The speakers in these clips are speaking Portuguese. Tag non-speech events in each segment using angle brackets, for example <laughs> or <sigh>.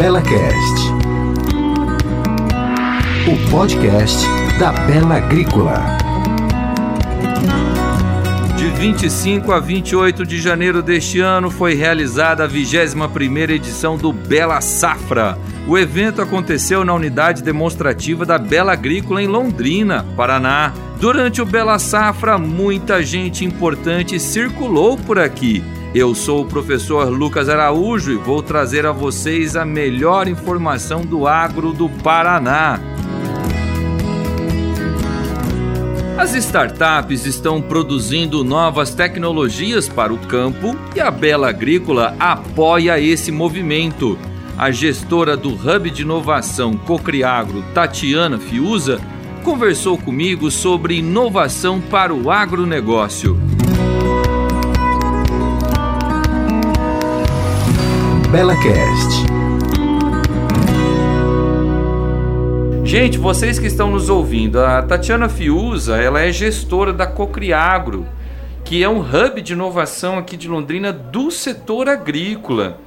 BelaCast, o podcast da Bela Agrícola. De 25 a 28 de janeiro deste ano foi realizada a 21ª edição do Bela Safra. O evento aconteceu na unidade demonstrativa da Bela Agrícola em Londrina, Paraná. Durante o Bela Safra, muita gente importante circulou por aqui. Eu sou o professor Lucas Araújo e vou trazer a vocês a melhor informação do agro do Paraná. As startups estão produzindo novas tecnologias para o campo e a Bela Agrícola apoia esse movimento. A gestora do Hub de Inovação Cocriagro, Tatiana Fiuza, conversou comigo sobre inovação para o agronegócio. BelaCast. Gente, vocês que estão nos ouvindo, a Tatiana Fiuza, ela é gestora da Cocriagro, que é um hub de inovação aqui de Londrina do setor agrícola.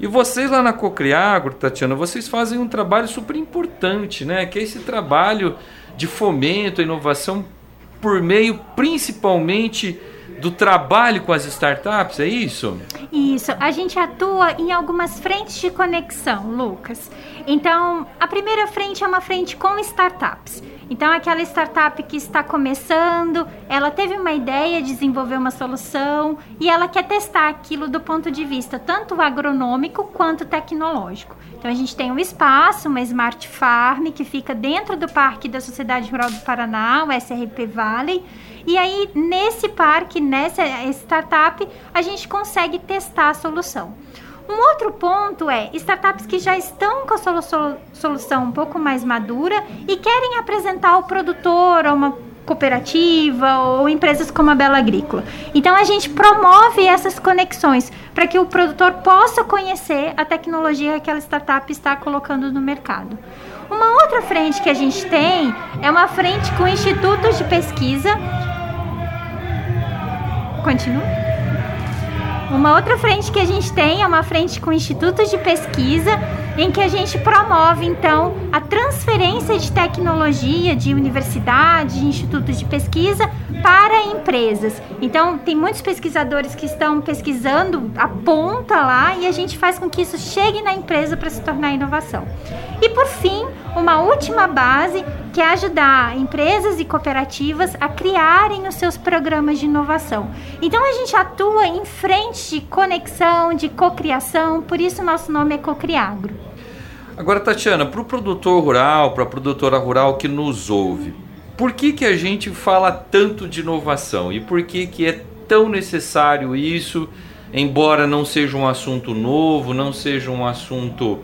E vocês lá na Cocriagro, Tatiana, vocês fazem um trabalho super importante, né? Que é esse trabalho de fomento à inovação por meio principalmente do trabalho com as startups, é isso? Isso, a gente atua em algumas frentes de conexão, Lucas. Então, a primeira frente é uma frente com startups. Então, aquela startup que está começando, ela teve uma ideia de desenvolver uma solução e ela quer testar aquilo do ponto de vista tanto agronômico quanto tecnológico. Então, a gente tem um espaço, uma Smart Farm, que fica dentro do Parque da Sociedade Rural do Paraná, o SRP Valley. E aí, nesse parque, nessa startup, a gente consegue testar a solução. Um outro ponto é startups que já estão com a solu solução um pouco mais madura e querem apresentar ao produtor ou uma cooperativa ou empresas como a Bela Agrícola. Então a gente promove essas conexões para que o produtor possa conhecer a tecnologia que aquela startup está colocando no mercado. Uma outra frente que a gente tem é uma frente com institutos de pesquisa. Continua. Uma outra frente que a gente tem é uma frente com institutos de pesquisa, em que a gente promove então a transferência de tecnologia de universidades, de institutos de pesquisa para empresas. Então, tem muitos pesquisadores que estão pesquisando a ponta lá e a gente faz com que isso chegue na empresa para se tornar inovação. E por fim, uma última base que é ajudar empresas e cooperativas a criarem os seus programas de inovação. Então a gente atua em frente de conexão, de cocriação, por isso nosso nome é Cocriagro. Agora, Tatiana, para o produtor rural, para a produtora rural que nos ouve, por que, que a gente fala tanto de inovação e por que, que é tão necessário isso, embora não seja um assunto novo, não seja um assunto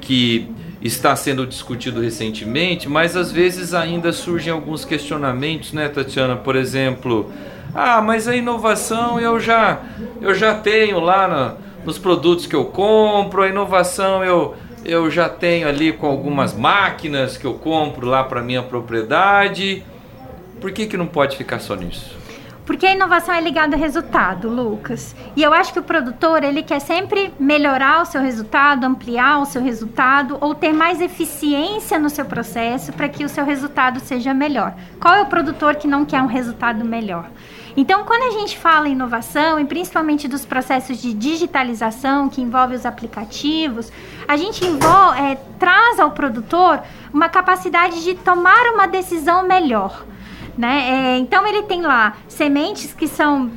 que está sendo discutido recentemente, mas às vezes ainda surgem alguns questionamentos, né, Tatiana? Por exemplo, ah, mas a inovação eu já eu já tenho lá na, nos produtos que eu compro, a inovação eu eu já tenho ali com algumas máquinas que eu compro lá para minha propriedade. Por que que não pode ficar só nisso? Porque a inovação é ligada a resultado, Lucas. E eu acho que o produtor, ele quer sempre melhorar o seu resultado, ampliar o seu resultado ou ter mais eficiência no seu processo para que o seu resultado seja melhor. Qual é o produtor que não quer um resultado melhor? Então, quando a gente fala em inovação, e principalmente dos processos de digitalização que envolve os aplicativos, a gente envolve, é, traz ao produtor uma capacidade de tomar uma decisão melhor. Né? É, então ele tem lá sementes que são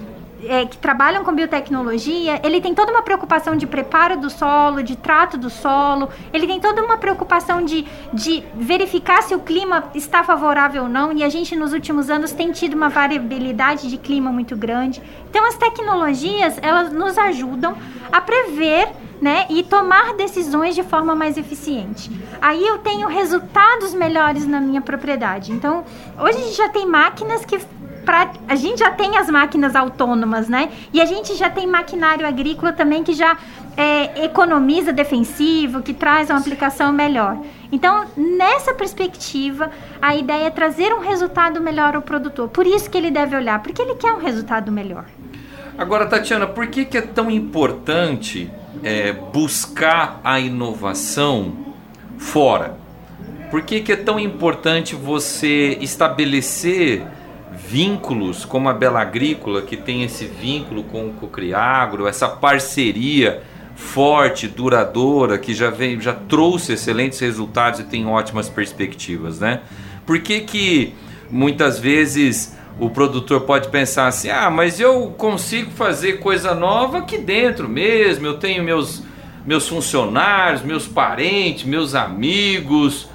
é, que trabalham com biotecnologia, ele tem toda uma preocupação de preparo do solo, de trato do solo, ele tem toda uma preocupação de, de verificar se o clima está favorável ou não, e a gente nos últimos anos tem tido uma variabilidade de clima muito grande. Então as tecnologias, elas nos ajudam a prever né, e tomar decisões de forma mais eficiente. Aí eu tenho resultados melhores na minha propriedade. Então, hoje a gente já tem máquinas que pra, a gente já tem as máquinas autônomas, né? E a gente já tem maquinário agrícola também que já é, economiza defensivo, que traz uma aplicação melhor. Então, nessa perspectiva, a ideia é trazer um resultado melhor ao produtor. Por isso que ele deve olhar, porque ele quer um resultado melhor. Agora, Tatiana, por que, que é tão importante é, buscar a inovação fora? Por que, que é tão importante você estabelecer vínculos como a Bela Agrícola, que tem esse vínculo com o Cocriagro, essa parceria forte, duradoura, que já vem, já trouxe excelentes resultados e tem ótimas perspectivas, né? Por que, que muitas vezes o produtor pode pensar assim: ah, mas eu consigo fazer coisa nova aqui dentro mesmo, eu tenho meus, meus funcionários, meus parentes, meus amigos.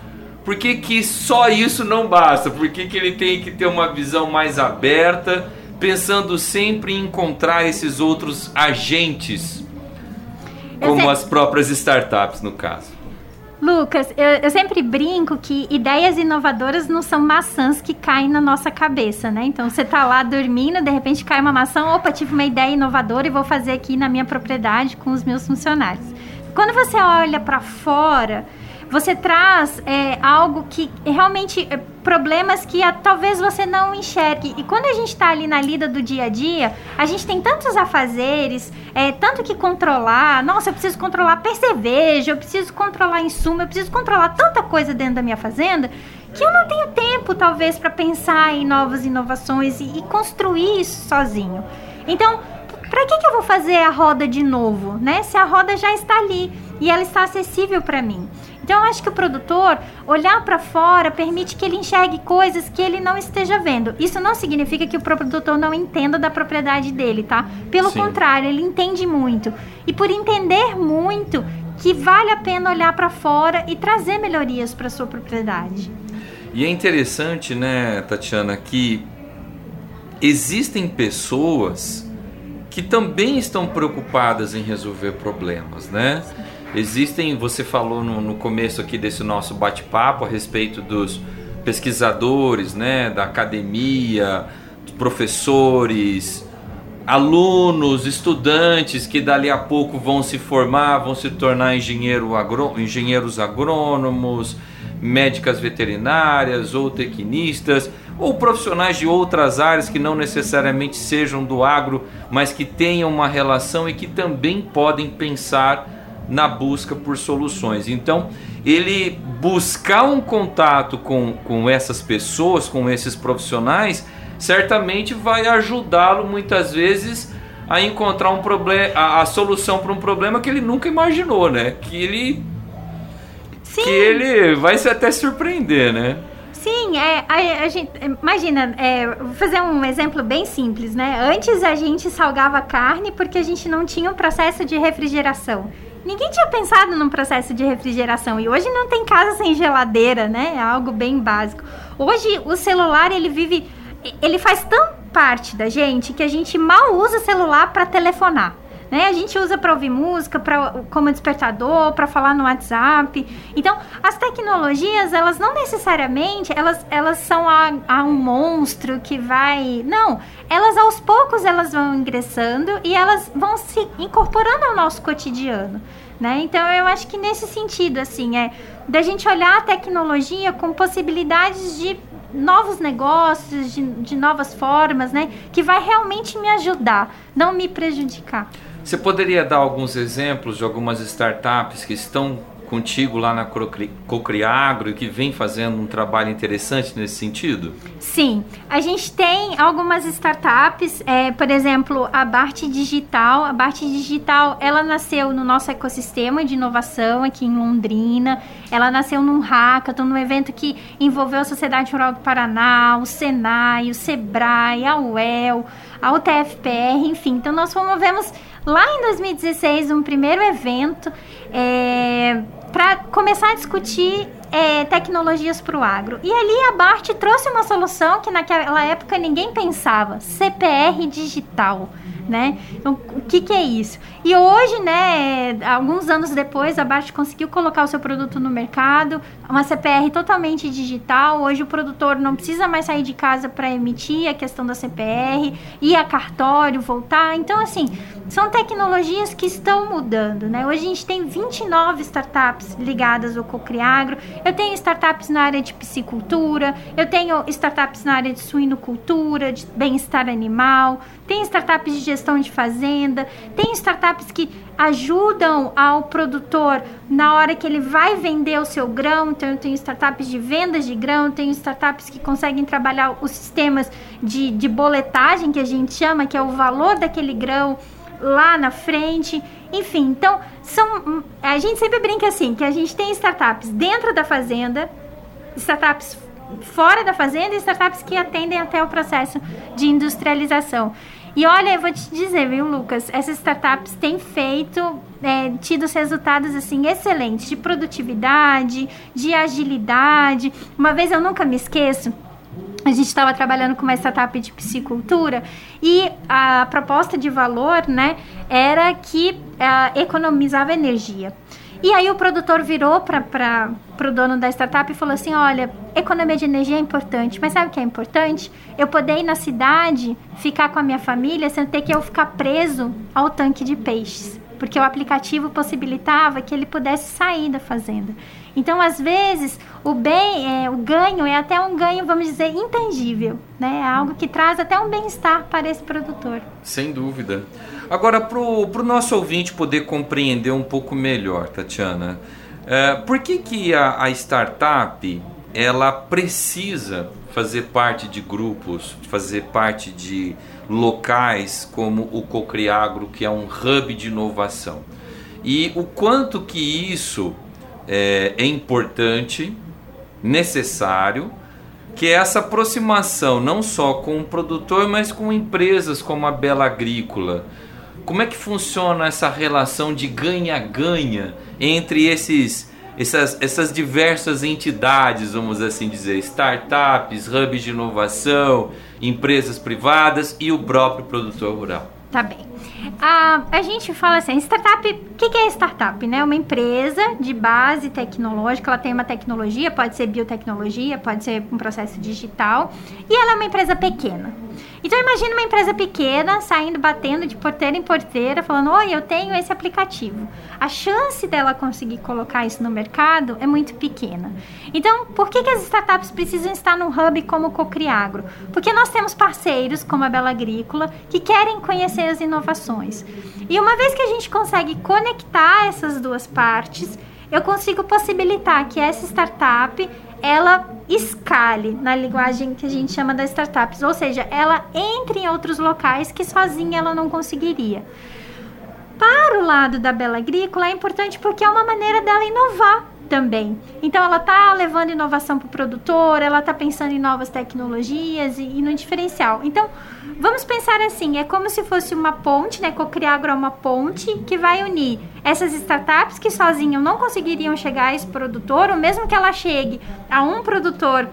Por que, que só isso não basta? Por que, que ele tem que ter uma visão mais aberta, pensando sempre em encontrar esses outros agentes, como as próprias startups, no caso? Lucas, eu, eu, sempre brinco que ideias inovadoras não são maçãs que caem na nossa cabeça, né? Então você tá lá dormindo, de repente cai uma maçã, opa, tive uma ideia inovadora e vou fazer aqui na minha propriedade com os meus funcionários. Quando você olha para fora, você traz é, algo que realmente é, problemas que a, talvez você não enxergue. E quando a gente está ali na lida do dia a dia, a gente tem tantos afazeres, é, tanto que controlar. Nossa, eu preciso controlar percevejo, eu preciso controlar insumo, eu preciso controlar tanta coisa dentro da minha fazenda que eu não tenho tempo, talvez, para pensar em novas inovações e, e construir isso sozinho. Então, para que, que eu vou fazer a roda de novo, né? Se a roda já está ali e ela está acessível para mim. Então, eu acho que o produtor olhar para fora permite que ele enxergue coisas que ele não esteja vendo. Isso não significa que o produtor não entenda da propriedade dele, tá? Pelo Sim. contrário, ele entende muito. E por entender muito, que vale a pena olhar para fora e trazer melhorias para sua propriedade. E é interessante, né, Tatiana, que existem pessoas que também estão preocupadas em resolver problemas, né? Sim. Existem, você falou no, no começo aqui desse nosso bate-papo a respeito dos pesquisadores, né, da academia, professores, alunos, estudantes que dali a pouco vão se formar, vão se tornar engenheiro agrô, engenheiros agrônomos, médicas veterinárias ou tecnistas, ou profissionais de outras áreas que não necessariamente sejam do agro, mas que tenham uma relação e que também podem pensar na busca por soluções. Então, ele buscar um contato com, com essas pessoas, com esses profissionais, certamente vai ajudá-lo muitas vezes a encontrar um problema, a, a solução para um problema que ele nunca imaginou, né? Que ele Sim. que ele vai se até surpreender, né? Sim, é, a, a gente, imagina, é, vou fazer um exemplo bem simples, né? Antes a gente salgava carne porque a gente não tinha um processo de refrigeração. Ninguém tinha pensado num processo de refrigeração e hoje não tem casa sem geladeira, né? É algo bem básico. Hoje o celular ele vive, ele faz tão parte da gente que a gente mal usa o celular para telefonar. Né? A gente usa para ouvir música, pra, como despertador, para falar no WhatsApp. Então, as tecnologias, elas não necessariamente, elas, elas são a, a um monstro que vai... Não, elas aos poucos elas vão ingressando e elas vão se incorporando ao nosso cotidiano. Né? Então eu acho que nesse sentido, assim, é da gente olhar a tecnologia com possibilidades de novos negócios, de, de novas formas, né? Que vai realmente me ajudar, não me prejudicar. Você poderia dar alguns exemplos de algumas startups que estão contigo lá na Cocriagro e que vem fazendo um trabalho interessante nesse sentido? Sim, a gente tem algumas startups, é, por exemplo, a Bart Digital. A Bart Digital, ela nasceu no nosso ecossistema de inovação aqui em Londrina. Ela nasceu num hackathon, num evento que envolveu a Sociedade Rural do Paraná, o Senai, o Sebrae, a UEL, a UTFPR, enfim. Então nós promovemos lá em 2016 um primeiro evento é, para começar a discutir é, tecnologias para o agro. E ali a BART trouxe uma solução que naquela época ninguém pensava: CPR digital né? Então, o que, que é isso? E hoje, né, alguns anos depois, a Bart conseguiu colocar o seu produto no mercado, uma CPR totalmente digital. Hoje o produtor não precisa mais sair de casa para emitir a questão da CPR, ir a cartório, voltar. Então, assim, são tecnologias que estão mudando, né? Hoje a gente tem 29 startups ligadas ao Cocriagro. Eu tenho startups na área de piscicultura, eu tenho startups na área de suinocultura, de bem-estar animal, tem startups de gestão de fazenda, tem startups que ajudam ao produtor na hora que ele vai vender o seu grão. Então, eu tenho startups de vendas de grão, tenho startups que conseguem trabalhar os sistemas de, de boletagem, que a gente chama, que é o valor daquele grão lá na frente. Enfim, então, são, a gente sempre brinca assim, que a gente tem startups dentro da fazenda, startups fora da fazenda e startups que atendem até o processo de industrialização. E olha, eu vou te dizer, viu, Lucas, essas startups têm feito, é, tido resultados assim excelentes de produtividade, de agilidade. Uma vez eu nunca me esqueço, a gente estava trabalhando com uma startup de piscicultura e a proposta de valor, né, era que uh, economizava energia. E aí o produtor virou para o dono da startup e falou assim: olha, economia de energia é importante, mas sabe o que é importante? Eu poder ir na cidade, ficar com a minha família, sem ter que eu ficar preso ao tanque de peixes. Porque o aplicativo possibilitava que ele pudesse sair da fazenda. Então, às vezes, o bem, é, o ganho é até um ganho, vamos dizer, intangível, né? É algo que traz até um bem-estar para esse produtor. Sem dúvida. Agora, para o nosso ouvinte poder compreender um pouco melhor, Tatiana, é, por que, que a, a startup ela precisa fazer parte de grupos, fazer parte de locais como o Cocriagro, que é um hub de inovação? E o quanto que isso é, é importante, necessário, que é essa aproximação não só com o produtor, mas com empresas como a Bela Agrícola, como é que funciona essa relação de ganha-ganha entre esses, essas, essas diversas entidades, vamos assim dizer, startups, hubs de inovação, empresas privadas e o próprio produtor rural? Tá bem. A, a gente fala assim, startup, o que, que é startup? Né? Uma empresa de base tecnológica, ela tem uma tecnologia, pode ser biotecnologia, pode ser um processo digital, e ela é uma empresa pequena. Então imagine uma empresa pequena saindo batendo de porteira em porteira, falando: "Oi, eu tenho esse aplicativo". A chance dela conseguir colocar isso no mercado é muito pequena. Então, por que, que as startups precisam estar num hub como o Cocriagro? Porque nós temos parceiros como a Bela Agrícola que querem conhecer as inovações. E uma vez que a gente consegue conectar essas duas partes, eu consigo possibilitar que essa startup ela escale na linguagem que a gente chama das startups, ou seja, ela entre em outros locais que sozinha ela não conseguiria. Para o lado da Bela Agrícola é importante porque é uma maneira dela inovar também. Então ela está levando inovação para o produtor, ela está pensando em novas tecnologias e, e, no diferencial. Então vamos pensar assim, é como se fosse uma ponte, né? Cocriagro é uma ponte que vai unir essas startups que sozinhas não conseguiriam chegar a esse produtor, ou mesmo que ela chegue a um produtor,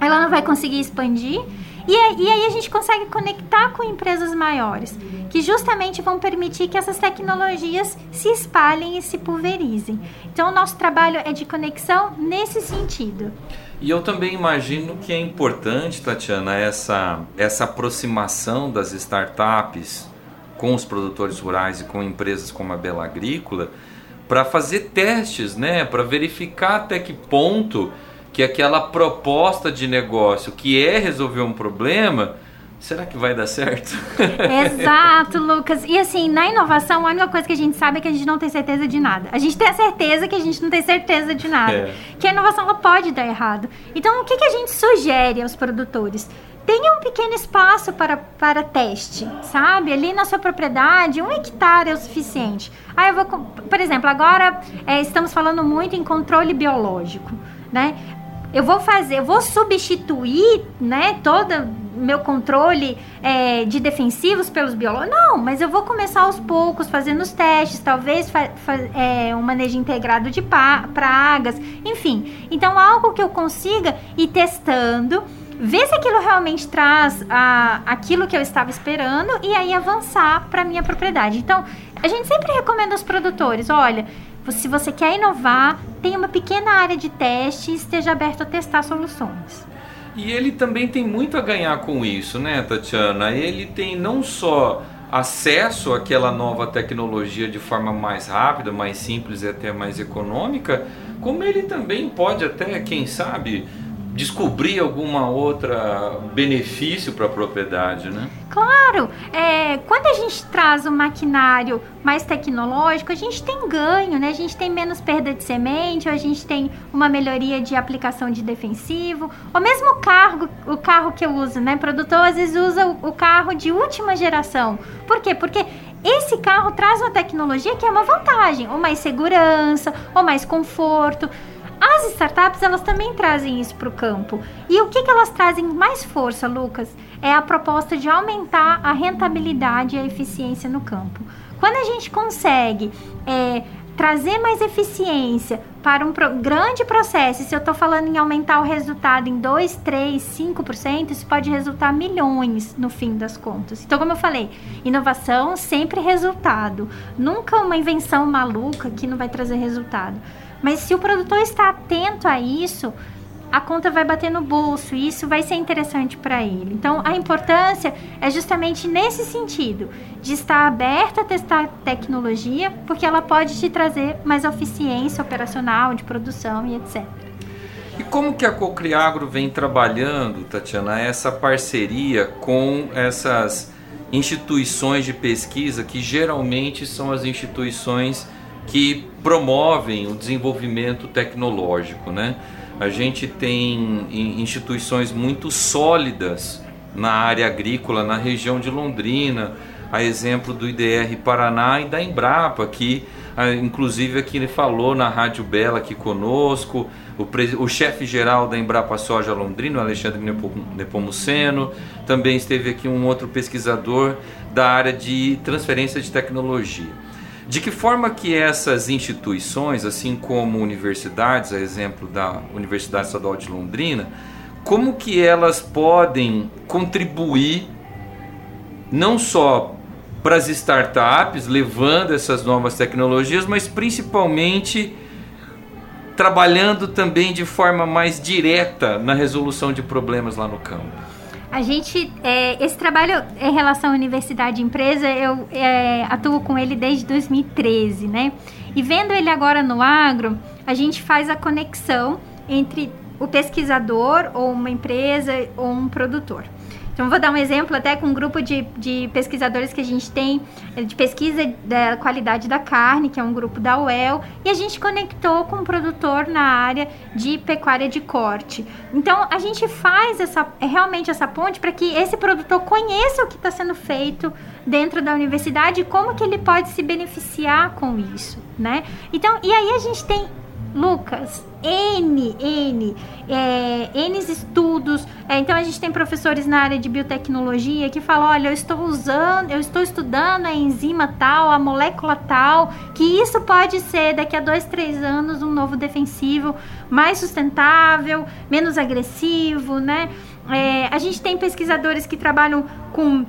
ela não vai conseguir expandir. E, e aí a gente consegue conectar com empresas maiores, que justamente vão permitir que essas tecnologias se espalhem e se pulverizem. Então, o nosso trabalho é de conexão nesse sentido. E eu também imagino que é importante, Tatiana, essa, essa aproximação das startups com os produtores rurais e com empresas como a Bela Agrícola para fazer testes, né, para verificar até que ponto que aquela proposta de negócio que é resolver um problema, será que vai dar certo? <laughs> Exato, Lucas. E assim, na inovação, a única coisa que a gente sabe é que a gente não tem certeza de nada. A gente tem a certeza que a gente não tem certeza de nada. É. Que a inovação ela pode dar errado. Então, o que, que a gente sugere aos produtores? tenha um pequeno espaço para, para teste, sabe? Ali na sua propriedade, um hectare é o suficiente. Aí eu vou, por exemplo, agora é, estamos falando muito em controle biológico, né? Eu vou fazer, eu vou substituir, né, todo meu controle é, de defensivos pelos biológicos? Não, mas eu vou começar aos poucos, fazendo os testes, talvez é, um manejo integrado de pragas, enfim. Então, algo que eu consiga ir testando, ver se aquilo realmente traz a, aquilo que eu estava esperando e aí avançar para minha propriedade. Então, a gente sempre recomenda aos produtores, olha, se você quer inovar, tenha uma pequena área de teste e esteja aberto a testar soluções. E ele também tem muito a ganhar com isso, né, Tatiana? Ele tem não só acesso àquela nova tecnologia de forma mais rápida, mais simples e até mais econômica, como ele também pode até, quem sabe, descobrir alguma outra benefício para a propriedade, né? Claro, é, quando a gente traz um maquinário mais tecnológico, a gente tem ganho, né? A gente tem menos perda de semente, a gente tem uma melhoria de aplicação de defensivo, ou mesmo o carro, o carro que eu uso, né? O produtor às vezes usa o carro de última geração. Por quê? Porque esse carro traz uma tecnologia que é uma vantagem, ou mais segurança, ou mais conforto. As startups, elas também trazem isso para o campo. E o que, que elas trazem mais força, Lucas? É a proposta de aumentar a rentabilidade e a eficiência no campo. Quando a gente consegue é, trazer mais eficiência para um grande processo, se eu estou falando em aumentar o resultado em 2, 3, 5%, isso pode resultar milhões no fim das contas. Então, como eu falei, inovação sempre resultado. Nunca uma invenção maluca que não vai trazer resultado. Mas se o produtor está atento a isso, a conta vai bater no bolso e isso vai ser interessante para ele. Então, a importância é justamente nesse sentido, de estar aberto a testar tecnologia, porque ela pode te trazer mais eficiência operacional, de produção e etc. E como que a Cocriagro vem trabalhando, Tatiana, essa parceria com essas instituições de pesquisa que geralmente são as instituições que promovem o desenvolvimento tecnológico, né? A gente tem instituições muito sólidas na área agrícola, na região de Londrina, a exemplo do IDR Paraná e da Embrapa, que inclusive aqui ele falou na Rádio Bela aqui conosco, o, o chefe geral da Embrapa Soja Londrina, Alexandre Nepomuceno, também esteve aqui um outro pesquisador da área de transferência de tecnologia. De que forma que essas instituições, assim como universidades, a exemplo da Universidade Estadual de Londrina, como que elas podem contribuir não só para as startups, levando essas novas tecnologias, mas principalmente trabalhando também de forma mais direta na resolução de problemas lá no campo. A gente, é, esse trabalho em relação à universidade e empresa, eu é, atuo com ele desde 2013, né? E vendo ele agora no agro, a gente faz a conexão entre o pesquisador ou uma empresa ou um produtor. Então, vou dar um exemplo até com um grupo de, de pesquisadores que a gente tem, eh, de pesquisa da qualidade da carne, que é um grupo da UEL, e a gente conectou com um produtor na área de pecuária de corte. Então, a gente faz essa, realmente essa ponte para que esse produtor conheça o que está sendo feito dentro da universidade e como que ele pode se beneficiar com isso, né? Então, e aí a gente tem Lucas, N, N, é, N estudos. É, então a gente tem professores na área de biotecnologia que falam: olha, eu estou usando, eu estou estudando a enzima tal, a molécula tal, que isso pode ser daqui a dois, três anos um novo defensivo mais sustentável, menos agressivo, né? É, a gente tem pesquisadores que trabalham com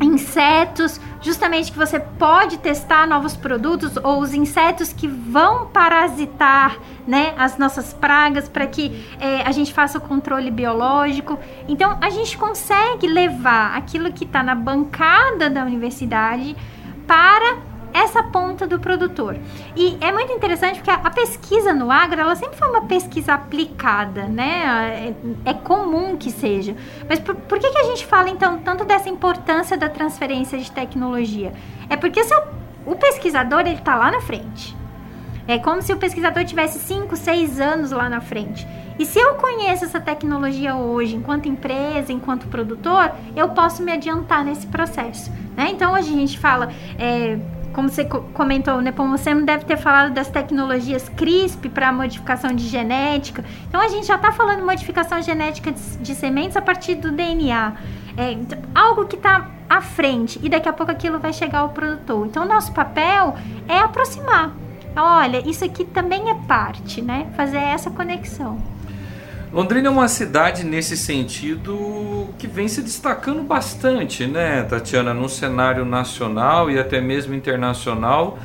insetos, justamente que você pode testar novos produtos ou os insetos que vão parasitar né, as nossas pragas para que é, a gente faça o controle biológico. Então a gente consegue levar aquilo que está na bancada da universidade para essa ponta do produtor. E é muito interessante porque a, pesquisa no agro, ela sempre foi uma pesquisa aplicada, né? É, é comum que seja. Mas por, por, que, que a gente fala, então, tanto dessa importância da transferência de tecnologia? É porque se o, o pesquisador, ele está lá na frente. É como se o pesquisador tivesse 5, 6 anos lá na frente. E se eu conheço essa tecnologia hoje, enquanto empresa, enquanto produtor, eu posso me adiantar nesse processo. Né? Então, hoje a gente fala... É, como você comentou, Nepomuceno deve ter falado das tecnologias CRISP para modificação de genética. Então a gente já está falando modificação genética de, de, sementes a partir do DNA. É, então, algo que está à frente e daqui a pouco aquilo vai chegar ao produtor. Então o nosso papel é aproximar. Olha, isso aqui também é parte, né? Fazer essa conexão. Londrina é uma cidade nesse sentido que vem se destacando bastante, né, Tatiana, no cenário nacional e até mesmo internacional,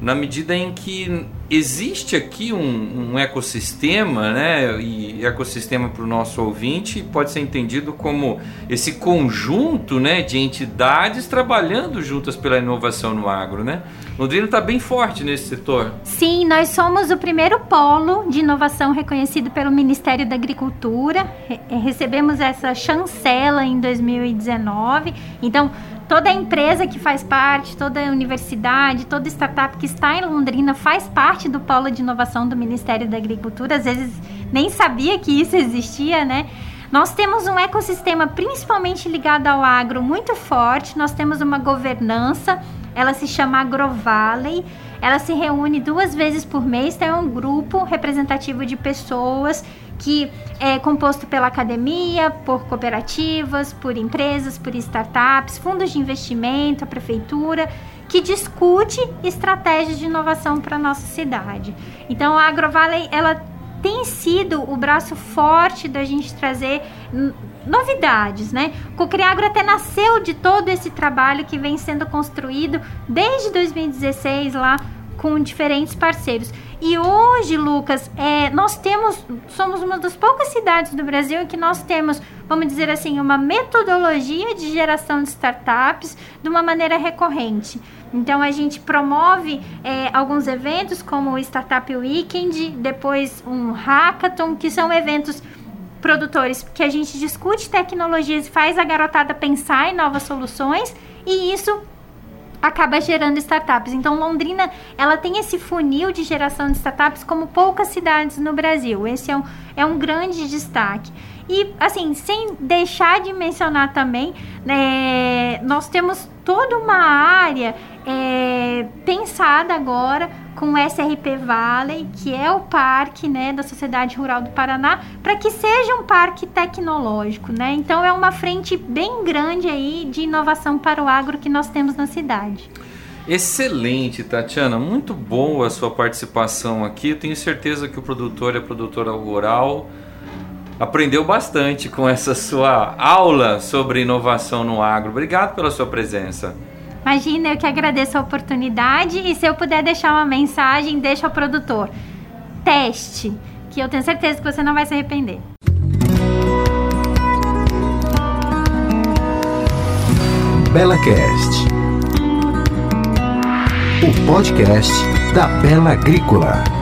na medida em que existe aqui um, um ecossistema, né? E ecossistema para o nosso ouvinte pode ser entendido como esse conjunto, né, de entidades trabalhando juntas pela inovação no agro, né? Londrina está bem forte nesse setor. Sim, nós somos o primeiro polo de inovação reconhecido pelo Ministério da Agricultura. Re recebemos essa chancela em 2019. Então, toda empresa que faz parte, toda universidade, toda startup que está em Londrina faz parte do polo de inovação do Ministério da Agricultura. Às vezes nem sabia que isso existia, né? Nós temos um ecossistema principalmente ligado ao agro muito forte. Nós temos uma governança, ela se chama AgroValley. Ela se reúne duas vezes por mês, tem um grupo representativo de pessoas que é composto pela academia, por cooperativas, por empresas, por startups, fundos de investimento, a prefeitura, que discute estratégias de inovação para nossa cidade. Então a AgroValley ela tem sido o braço forte da gente trazer novidades, né? O Cocriagro até nasceu de todo esse trabalho que vem sendo construído desde 2016 lá com diferentes parceiros. E hoje, Lucas, é, nós temos, somos uma das poucas cidades do Brasil em que nós temos, vamos dizer assim, uma metodologia de geração de startups de uma maneira recorrente. Então a gente promove é, alguns eventos como o Startup Weekend, depois um hackathon, que são eventos produtores que a gente discute tecnologias e faz a garotada pensar em novas soluções e isso acaba gerando startups. Então, Londrina, ela tem esse funil de geração de startups como poucas cidades no Brasil. Esse é um, é um grande destaque. E, assim, sem deixar de mencionar também, né, nós temos toda uma área é, pensada agora com o SRP Valley, que é o parque né, da Sociedade Rural do Paraná, para que seja um parque tecnológico. Né? Então é uma frente bem grande aí de inovação para o agro que nós temos na cidade. Excelente, Tatiana. Muito boa a sua participação aqui. Tenho certeza que o produtor e a produtora rural aprendeu bastante com essa sua aula sobre inovação no agro. Obrigado pela sua presença. Imagina, eu que agradeço a oportunidade e se eu puder deixar uma mensagem, deixa ao produtor. Teste, que eu tenho certeza que você não vai se arrepender. BelaCast, o podcast da Bela Agrícola.